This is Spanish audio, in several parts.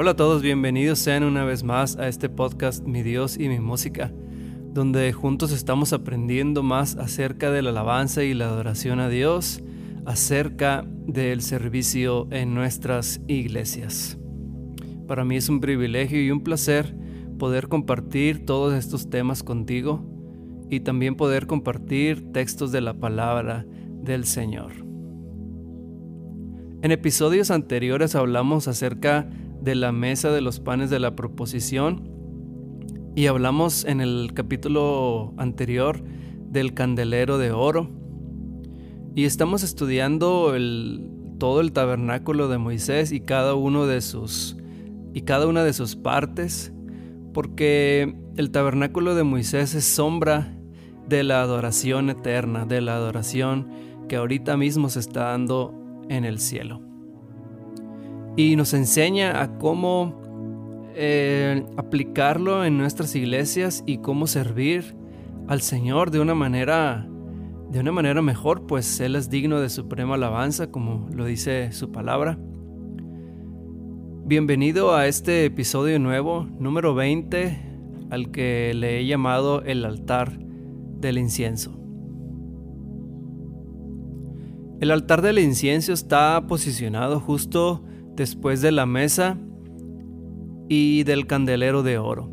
Hola a todos, bienvenidos sean una vez más a este podcast Mi Dios y mi música, donde juntos estamos aprendiendo más acerca de la alabanza y la adoración a Dios, acerca del servicio en nuestras iglesias. Para mí es un privilegio y un placer poder compartir todos estos temas contigo y también poder compartir textos de la palabra del Señor. En episodios anteriores hablamos acerca de la mesa de los panes de la proposición. Y hablamos en el capítulo anterior del candelero de oro. Y estamos estudiando el, todo el tabernáculo de Moisés y cada uno de sus y cada una de sus partes porque el tabernáculo de Moisés es sombra de la adoración eterna, de la adoración que ahorita mismo se está dando en el cielo y nos enseña a cómo eh, aplicarlo en nuestras iglesias y cómo servir al Señor de una manera de una manera mejor, pues Él es digno de suprema alabanza, como lo dice su palabra. Bienvenido a este episodio nuevo, número 20, al que le he llamado el altar del incienso. El altar del incienso está posicionado justo después de la mesa y del candelero de oro,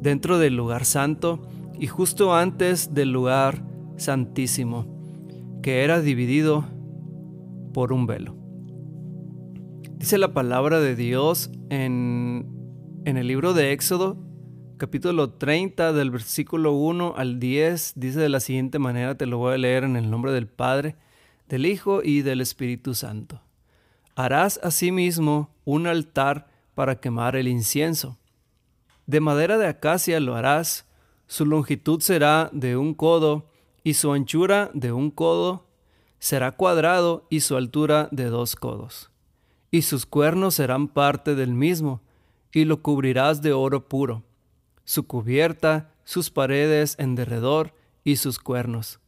dentro del lugar santo y justo antes del lugar santísimo, que era dividido por un velo. Dice la palabra de Dios en, en el libro de Éxodo, capítulo 30, del versículo 1 al 10, dice de la siguiente manera, te lo voy a leer en el nombre del Padre, del Hijo y del Espíritu Santo. Harás asimismo un altar para quemar el incienso. De madera de acacia lo harás, su longitud será de un codo y su anchura de un codo, será cuadrado y su altura de dos codos. Y sus cuernos serán parte del mismo, y lo cubrirás de oro puro, su cubierta, sus paredes en derredor y sus cuernos.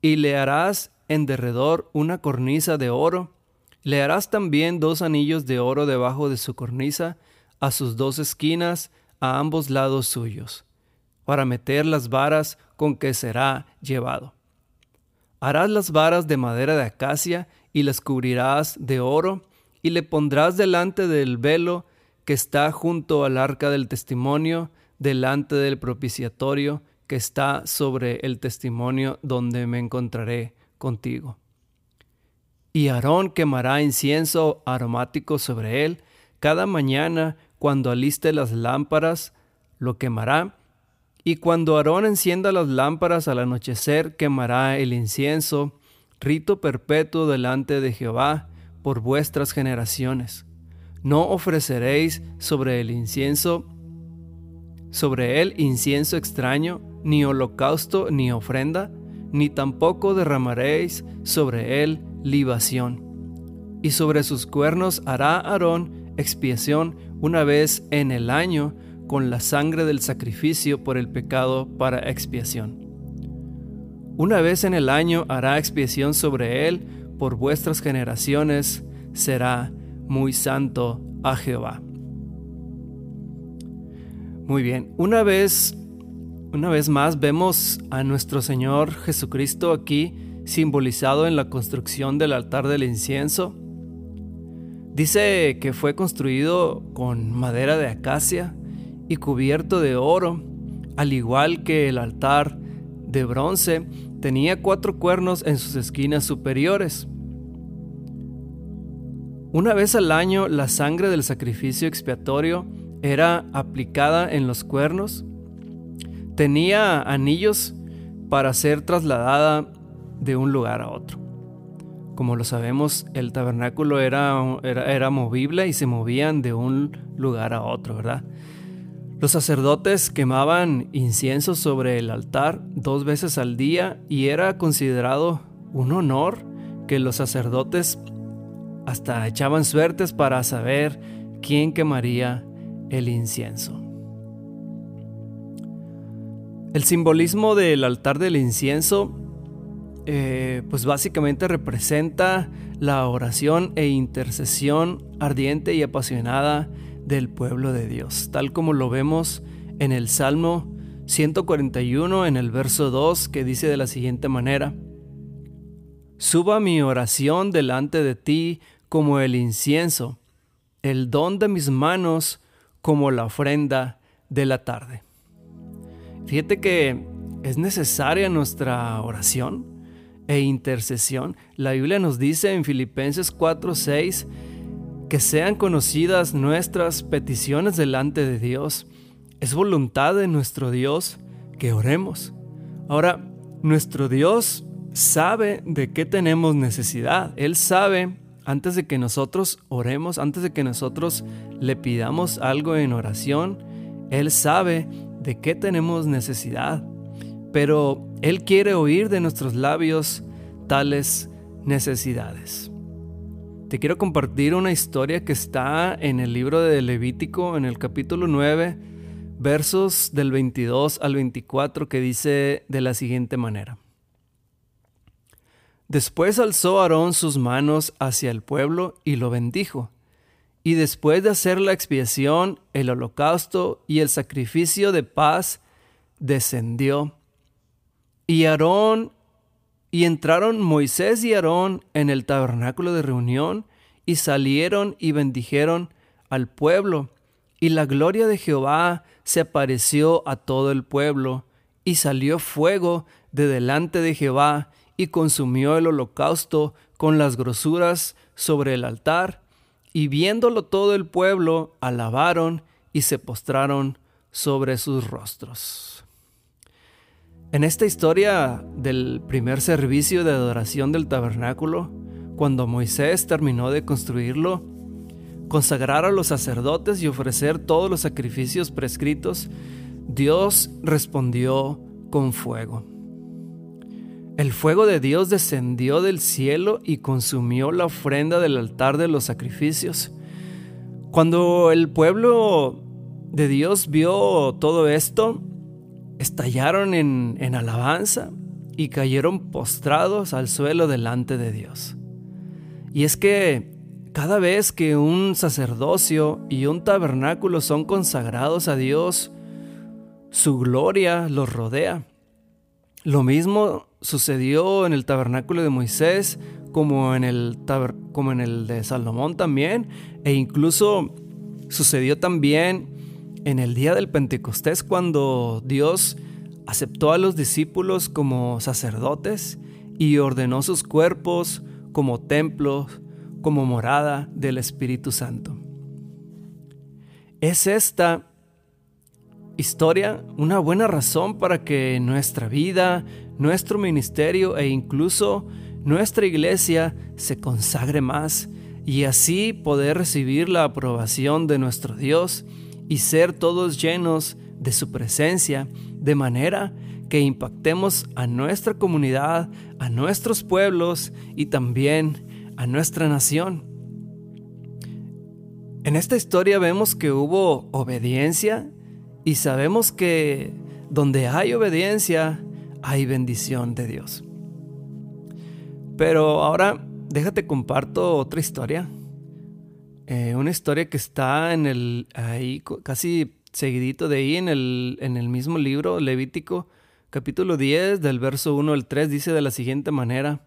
Y le harás en derredor una cornisa de oro, le harás también dos anillos de oro debajo de su cornisa, a sus dos esquinas, a ambos lados suyos, para meter las varas con que será llevado. Harás las varas de madera de acacia y las cubrirás de oro, y le pondrás delante del velo que está junto al arca del testimonio, delante del propiciatorio que está sobre el testimonio donde me encontraré contigo. Y Aarón quemará incienso aromático sobre él. Cada mañana, cuando aliste las lámparas, lo quemará. Y cuando Aarón encienda las lámparas al anochecer, quemará el incienso, rito perpetuo delante de Jehová por vuestras generaciones. No ofreceréis sobre el incienso, sobre él incienso extraño, ni holocausto ni ofrenda, ni tampoco derramaréis sobre él libación. Y sobre sus cuernos hará Aarón expiación una vez en el año con la sangre del sacrificio por el pecado para expiación. Una vez en el año hará expiación sobre él por vuestras generaciones, será muy santo a Jehová. Muy bien, una vez una vez más vemos a nuestro Señor Jesucristo aquí simbolizado en la construcción del altar del incienso. Dice que fue construido con madera de acacia y cubierto de oro, al igual que el altar de bronce tenía cuatro cuernos en sus esquinas superiores. Una vez al año la sangre del sacrificio expiatorio era aplicada en los cuernos. Tenía anillos para ser trasladada de un lugar a otro. Como lo sabemos, el tabernáculo era, era, movible y se movían de un lugar a otro, ¿verdad? Los sacerdotes quemaban incienso sobre el altar dos veces al día y era considerado un honor que los sacerdotes hasta echaban suertes para saber quién quemaría el incienso. El simbolismo del altar del incienso eh, pues básicamente representa la oración e intercesión ardiente y apasionada del pueblo de Dios, tal como lo vemos en el Salmo 141 en el verso 2 que dice de la siguiente manera, Suba mi oración delante de ti como el incienso, el don de mis manos como la ofrenda de la tarde. Fíjate que es necesaria nuestra oración e intercesión. La Biblia nos dice en Filipenses 4:6 que sean conocidas nuestras peticiones delante de Dios. Es voluntad de nuestro Dios que oremos. Ahora, nuestro Dios sabe de qué tenemos necesidad. Él sabe antes de que nosotros oremos, antes de que nosotros le pidamos algo en oración, Él sabe de qué tenemos necesidad. Pero Él quiere oír de nuestros labios tales necesidades. Te quiero compartir una historia que está en el libro de Levítico, en el capítulo 9, versos del 22 al 24, que dice de la siguiente manera. Después alzó Aarón sus manos hacia el pueblo y lo bendijo. Y después de hacer la expiación, el holocausto y el sacrificio de paz, descendió. Y Aarón y entraron Moisés y Aarón en el tabernáculo de reunión y salieron y bendijeron al pueblo. Y la gloria de Jehová se apareció a todo el pueblo, y salió fuego de delante de Jehová y consumió el holocausto con las grosuras sobre el altar, y viéndolo todo el pueblo, alabaron y se postraron sobre sus rostros. En esta historia del primer servicio de adoración del tabernáculo, cuando Moisés terminó de construirlo, consagrar a los sacerdotes y ofrecer todos los sacrificios prescritos, Dios respondió con fuego. El fuego de Dios descendió del cielo y consumió la ofrenda del altar de los sacrificios. Cuando el pueblo de Dios vio todo esto, estallaron en, en alabanza y cayeron postrados al suelo delante de Dios. Y es que cada vez que un sacerdocio y un tabernáculo son consagrados a Dios, su gloria los rodea. Lo mismo sucedió en el tabernáculo de Moisés como en el, como en el de Salomón también, e incluso sucedió también en el día del Pentecostés cuando Dios aceptó a los discípulos como sacerdotes y ordenó sus cuerpos como templos, como morada del Espíritu Santo. Es esta historia una buena razón para que nuestra vida, nuestro ministerio e incluso nuestra iglesia se consagre más y así poder recibir la aprobación de nuestro Dios y ser todos llenos de su presencia, de manera que impactemos a nuestra comunidad, a nuestros pueblos y también a nuestra nación. En esta historia vemos que hubo obediencia y sabemos que donde hay obediencia, hay bendición de Dios. Pero ahora déjate comparto otra historia. Eh, una historia que está en el ahí casi seguidito de ahí en el, en el mismo libro Levítico capítulo 10 del verso 1 al 3 dice de la siguiente manera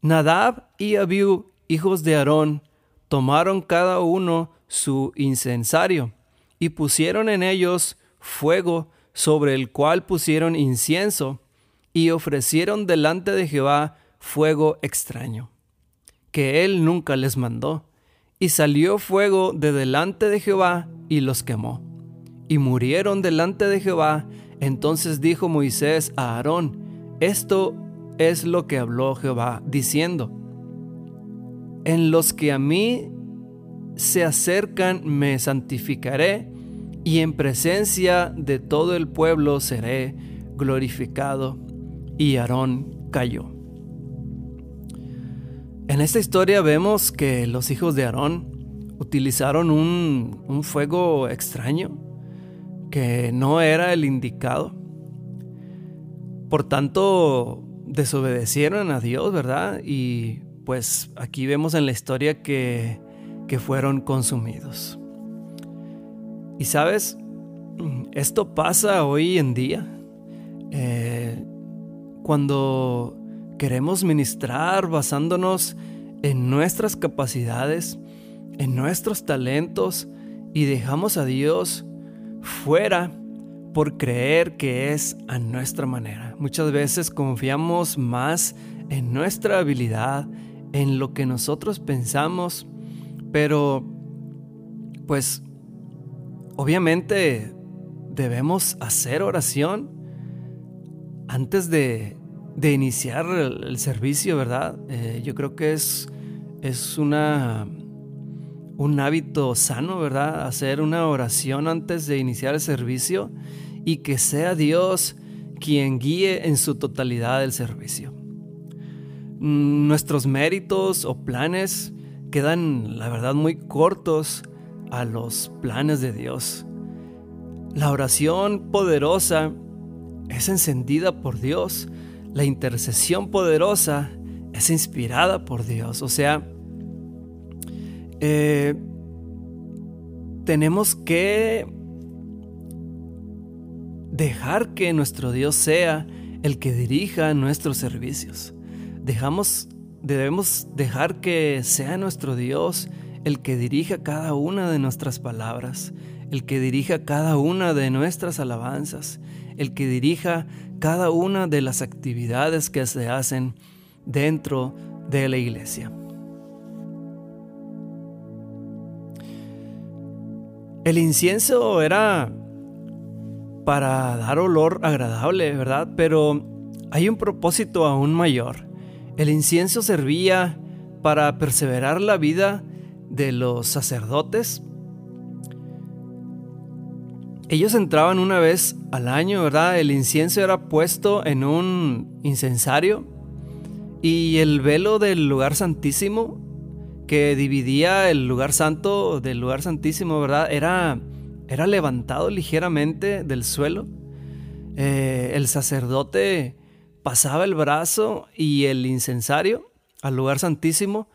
Nadab y Abiú hijos de Aarón tomaron cada uno su incensario y pusieron en ellos fuego sobre el cual pusieron incienso y ofrecieron delante de Jehová fuego extraño, que él nunca les mandó. Y salió fuego de delante de Jehová y los quemó. Y murieron delante de Jehová. Entonces dijo Moisés a Aarón, esto es lo que habló Jehová, diciendo, en los que a mí se acercan me santificaré y en presencia de todo el pueblo seré glorificado. Y Aarón cayó. En esta historia vemos que los hijos de Aarón utilizaron un, un fuego extraño que no era el indicado. Por tanto, desobedecieron a Dios, ¿verdad? Y pues aquí vemos en la historia que, que fueron consumidos. Y sabes, esto pasa hoy en día. Eh, cuando queremos ministrar basándonos en nuestras capacidades, en nuestros talentos y dejamos a Dios fuera por creer que es a nuestra manera. Muchas veces confiamos más en nuestra habilidad, en lo que nosotros pensamos, pero pues obviamente debemos hacer oración antes de, iniciar el, servicio, ¿verdad? Eh, yo creo que es, es una, un hábito sano, ¿verdad? Hacer una oración antes de iniciar el servicio y que sea Dios quien guíe en su totalidad el servicio. Mm, nuestros méritos o planes quedan, la verdad, muy cortos a los planes de Dios. La oración poderosa es encendida por Dios. La intercesión poderosa es inspirada por Dios. O sea, eh, tenemos que dejar que nuestro Dios sea el que dirija nuestros servicios. Dejamos, debemos dejar que sea nuestro Dios el que dirija cada una de nuestras palabras, el que dirija cada una de nuestras alabanzas, el que dirija cada una de las actividades que se hacen dentro de la iglesia. El incienso era para dar olor agradable, ¿verdad? Pero hay un propósito aún mayor. El incienso servía para perseverar la vida de los sacerdotes. Ellos entraban una vez al año, ¿verdad? El incienso era puesto en un incensario y el velo del lugar santísimo que dividía el lugar santo del lugar santísimo, ¿verdad? Era, era levantado ligeramente del suelo. Eh, el sacerdote pasaba el brazo y el incensario al lugar santísimo.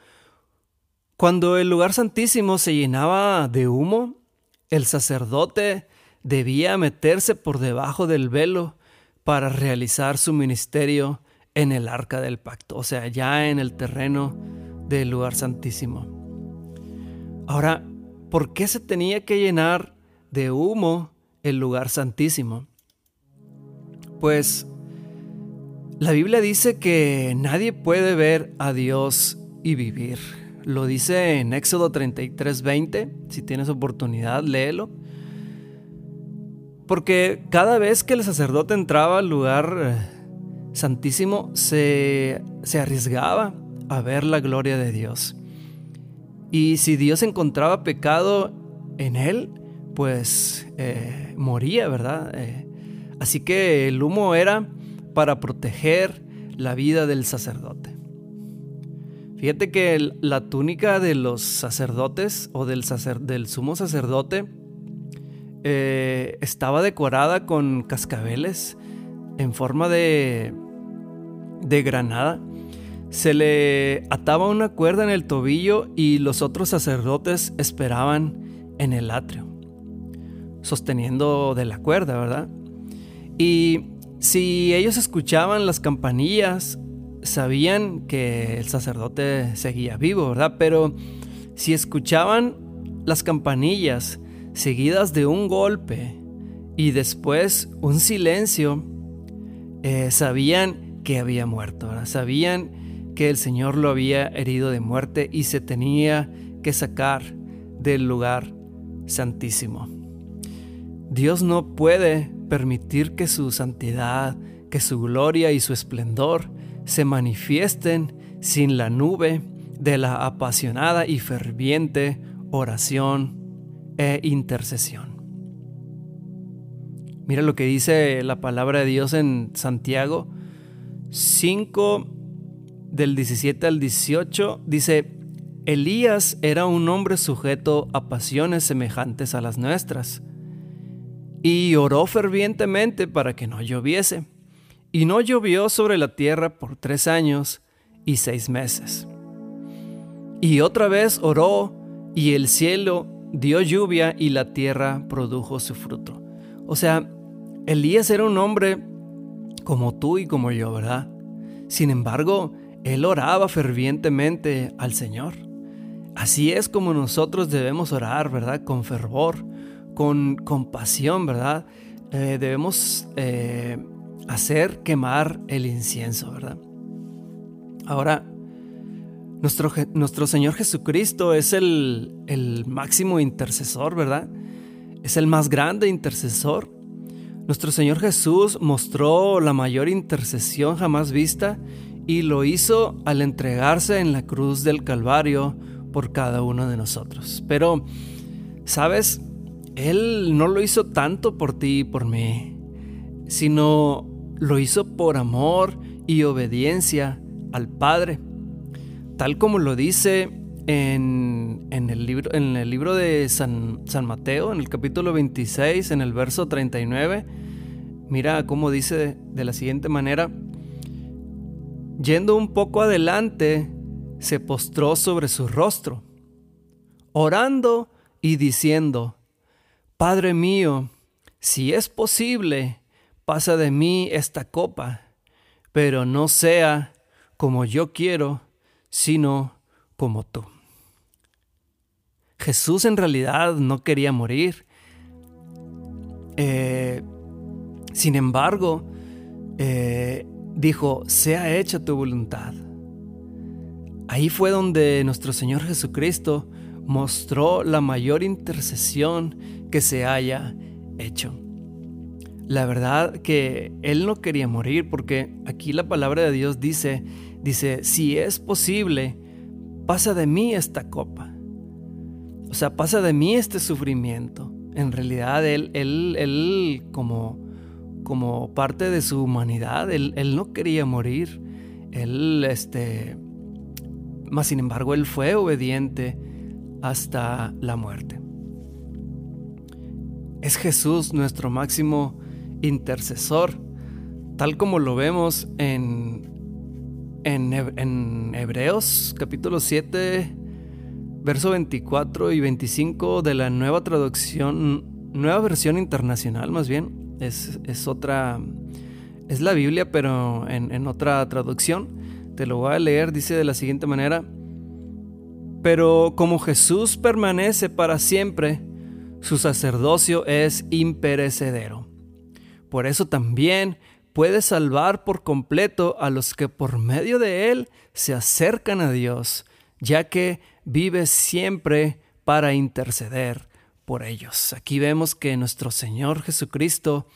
Cuando el lugar santísimo se llenaba de humo, el sacerdote debía meterse por debajo del velo para realizar su ministerio en el arca del pacto, o sea, ya en el terreno del lugar santísimo. Ahora, ¿por qué se tenía que llenar de humo el lugar santísimo? Pues la Biblia dice que nadie puede ver a Dios y vivir. Lo dice en Éxodo 33:20, si tienes oportunidad, léelo. Porque cada vez que el sacerdote entraba al lugar eh, santísimo, se, se arriesgaba a ver la gloria de Dios. Y si Dios encontraba pecado en él, pues eh, moría, ¿verdad? Eh, así que el humo era para proteger la vida del sacerdote. Fíjate que la túnica de los sacerdotes o del, del sumo sacerdote eh, estaba decorada con cascabeles en forma de, de granada se le ataba una cuerda en el tobillo y los otros sacerdotes esperaban en el atrio, sosteniendo de la cuerda, ¿verdad? Y si ellos escuchaban las campanillas, sabían que el sacerdote seguía vivo, ¿verdad? Pero si escuchaban las campanillas seguidas de un golpe y después un silencio, eh, sabían que había muerto. Sabían que el Señor lo había herido de muerte y se tenía que sacar del lugar santísimo. Dios no puede permitir que su santidad, que su gloria y su esplendor se manifiesten sin la nube de la apasionada y ferviente oración e intercesión. Mira lo que dice la palabra de Dios en Santiago 5, del 17 al 18 dice, Elías era un hombre sujeto a pasiones semejantes a las nuestras, y oró fervientemente para que no lloviese, y no llovió sobre la tierra por tres años y seis meses. Y otra vez oró, y el cielo dio lluvia y la tierra produjo su fruto. O sea, Elías era un hombre como tú y como yo, ¿verdad? Sin embargo, él oraba fervientemente al Señor. Así es como nosotros debemos orar, ¿verdad? Con fervor, con compasión, ¿verdad? Eh, debemos eh, hacer quemar el incienso, ¿verdad? Ahora, nuestro, nuestro Señor Jesucristo es el, el máximo intercesor, ¿verdad? Es el más grande intercesor. Nuestro Señor Jesús mostró la mayor intercesión jamás vista y lo hizo al entregarse en la cruz del Calvario por cada uno de nosotros. Pero, ¿sabes? Él no lo hizo tanto por ti y por mí, sino lo hizo por amor y obediencia al Padre tal como lo dice en, el, libro, en el libro de San, San, Mateo, en el capítulo 26, en el verso 39, mira cómo dice de la siguiente manera, yendo un poco adelante, se postró sobre su rostro, orando y diciendo, Padre mío, si es posible, pasa de mí esta copa, pero no sea como yo quiero, sino como tú. Jesús en realidad no quería morir. Eh, sin embargo, eh, dijo, sea hecha tu voluntad. Ahí fue donde nuestro Señor Jesucristo mostró la mayor intercesión que se haya hecho. La verdad que Él no quería morir porque aquí la palabra de Dios dice dice, si es posible, pasa de mí esta copa. O sea, pasa de mí este sufrimiento. En realidad, él, él, él como, como parte de su humanidad, él, él no quería morir. Él, este, más sin embargo, él fue obediente hasta la muerte. Es Jesús nuestro máximo intercesor, tal como lo vemos en en, Hebreos capítulo 7, verso 24 y 25 de la nueva traducción, nueva versión internacional más bien, es, otra, es la Biblia pero en, en otra traducción. Te lo voy a leer, dice de la siguiente manera, pero como Jesús permanece para siempre, su sacerdocio es imperecedero. Por eso también puede salvar por completo a los que por medio de Él se acercan a Dios, ya que vive siempre para interceder por ellos. Aquí vemos que nuestro Señor Jesucristo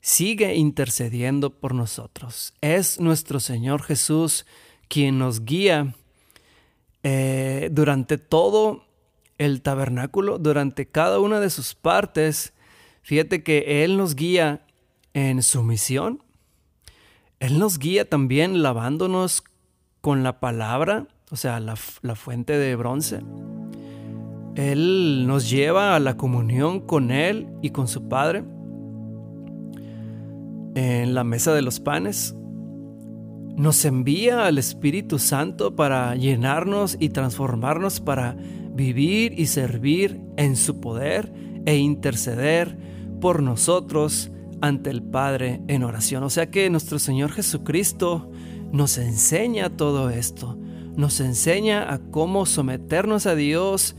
sigue intercediendo por nosotros. Es nuestro Señor Jesús quien nos guía eh, durante todo el tabernáculo, durante cada una de sus partes. Fíjate que Él nos guía en su misión. Él nos guía también lavándonos con la palabra, o sea, la, fuente de bronce. Él nos lleva a la comunión con Él y con su Padre en la mesa de los panes. Nos envía al Espíritu Santo para llenarnos y transformarnos para vivir y servir en su poder e interceder por nosotros ante el Padre en oración. O sea que nuestro Señor Jesucristo nos enseña todo esto, nos enseña a cómo someternos a Dios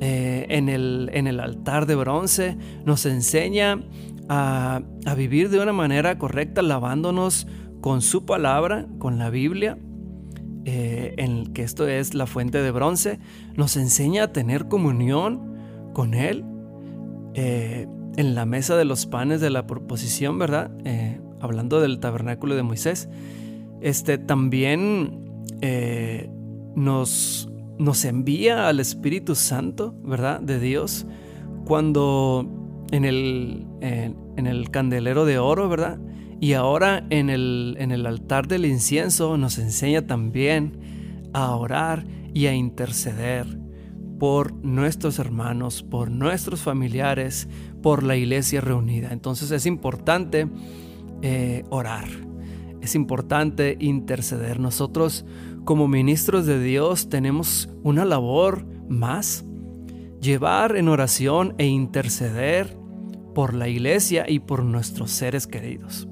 eh, en, el, en, el, altar de bronce, nos enseña a, vivir de una manera correcta, lavándonos con su palabra, con la Biblia, eh, en que esto es la fuente de bronce, nos enseña a tener comunión con Él. Eh, en la mesa de los panes de la proposición, ¿verdad? Eh, hablando del tabernáculo de Moisés, este también eh, nos, nos envía al Espíritu Santo, ¿verdad? De Dios, cuando en el, en el candelero de oro, ¿verdad? Y ahora en el, en el altar del incienso nos enseña también a orar y a interceder por nuestros hermanos, por nuestros familiares, por la iglesia reunida. Entonces es importante eh, orar, es importante interceder. Nosotros como ministros de Dios tenemos una labor más llevar en oración e interceder por la iglesia y por nuestros seres queridos.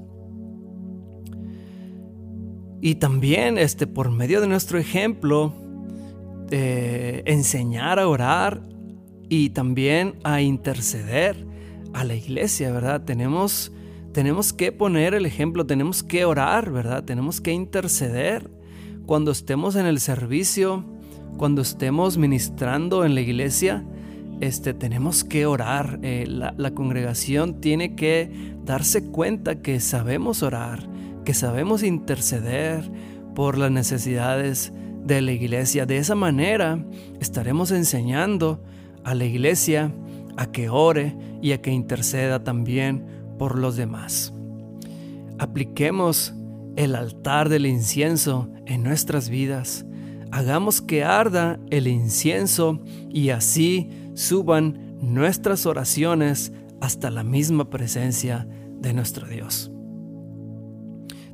Y también este, por medio de nuestro ejemplo, eh, enseñar a orar y también a interceder a la iglesia, ¿verdad? Tenemos, tenemos que poner el ejemplo, tenemos que orar, ¿verdad? Tenemos que interceder cuando estemos en el servicio, cuando estemos ministrando en la iglesia, este, tenemos que orar. Eh, la, la congregación tiene que darse cuenta que sabemos orar, que sabemos interceder por las necesidades de la iglesia. De esa manera estaremos enseñando a la iglesia a que ore y a que interceda también por los demás. Apliquemos el altar del incienso en nuestras vidas. Hagamos que arda el incienso y así suban nuestras oraciones hasta la misma presencia de nuestro Dios.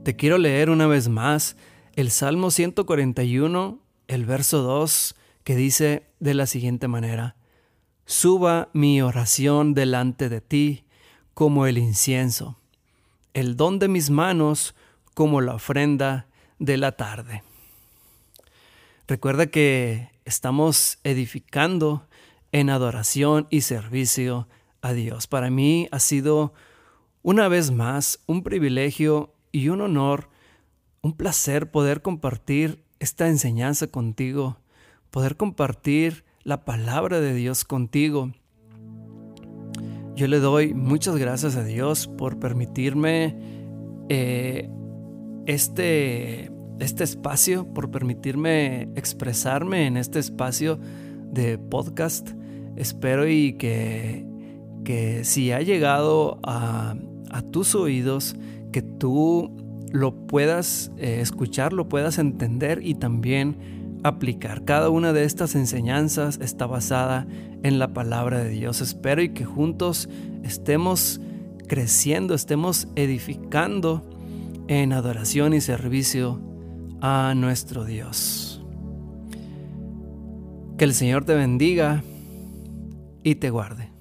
Te quiero leer una vez más el Salmo 141, el verso 2, que dice de la siguiente manera, Suba mi oración delante de ti como el incienso, el don de mis manos como la ofrenda de la tarde. Recuerda que estamos edificando en adoración y servicio a Dios. Para mí ha sido una vez más un privilegio y un honor, un placer poder compartir esta enseñanza contigo, poder compartir la palabra de Dios contigo. Yo le doy muchas gracias a Dios por permitirme eh, este, este espacio, por permitirme expresarme en este espacio de podcast. Espero y que, que si ha llegado a, tus oídos, que tú lo puedas eh, escuchar, lo puedas entender y también aplicar. Cada una de estas enseñanzas está basada en la palabra de Dios. Espero y que juntos estemos creciendo, estemos edificando en adoración y servicio a nuestro Dios. Que el Señor te bendiga y te guarde.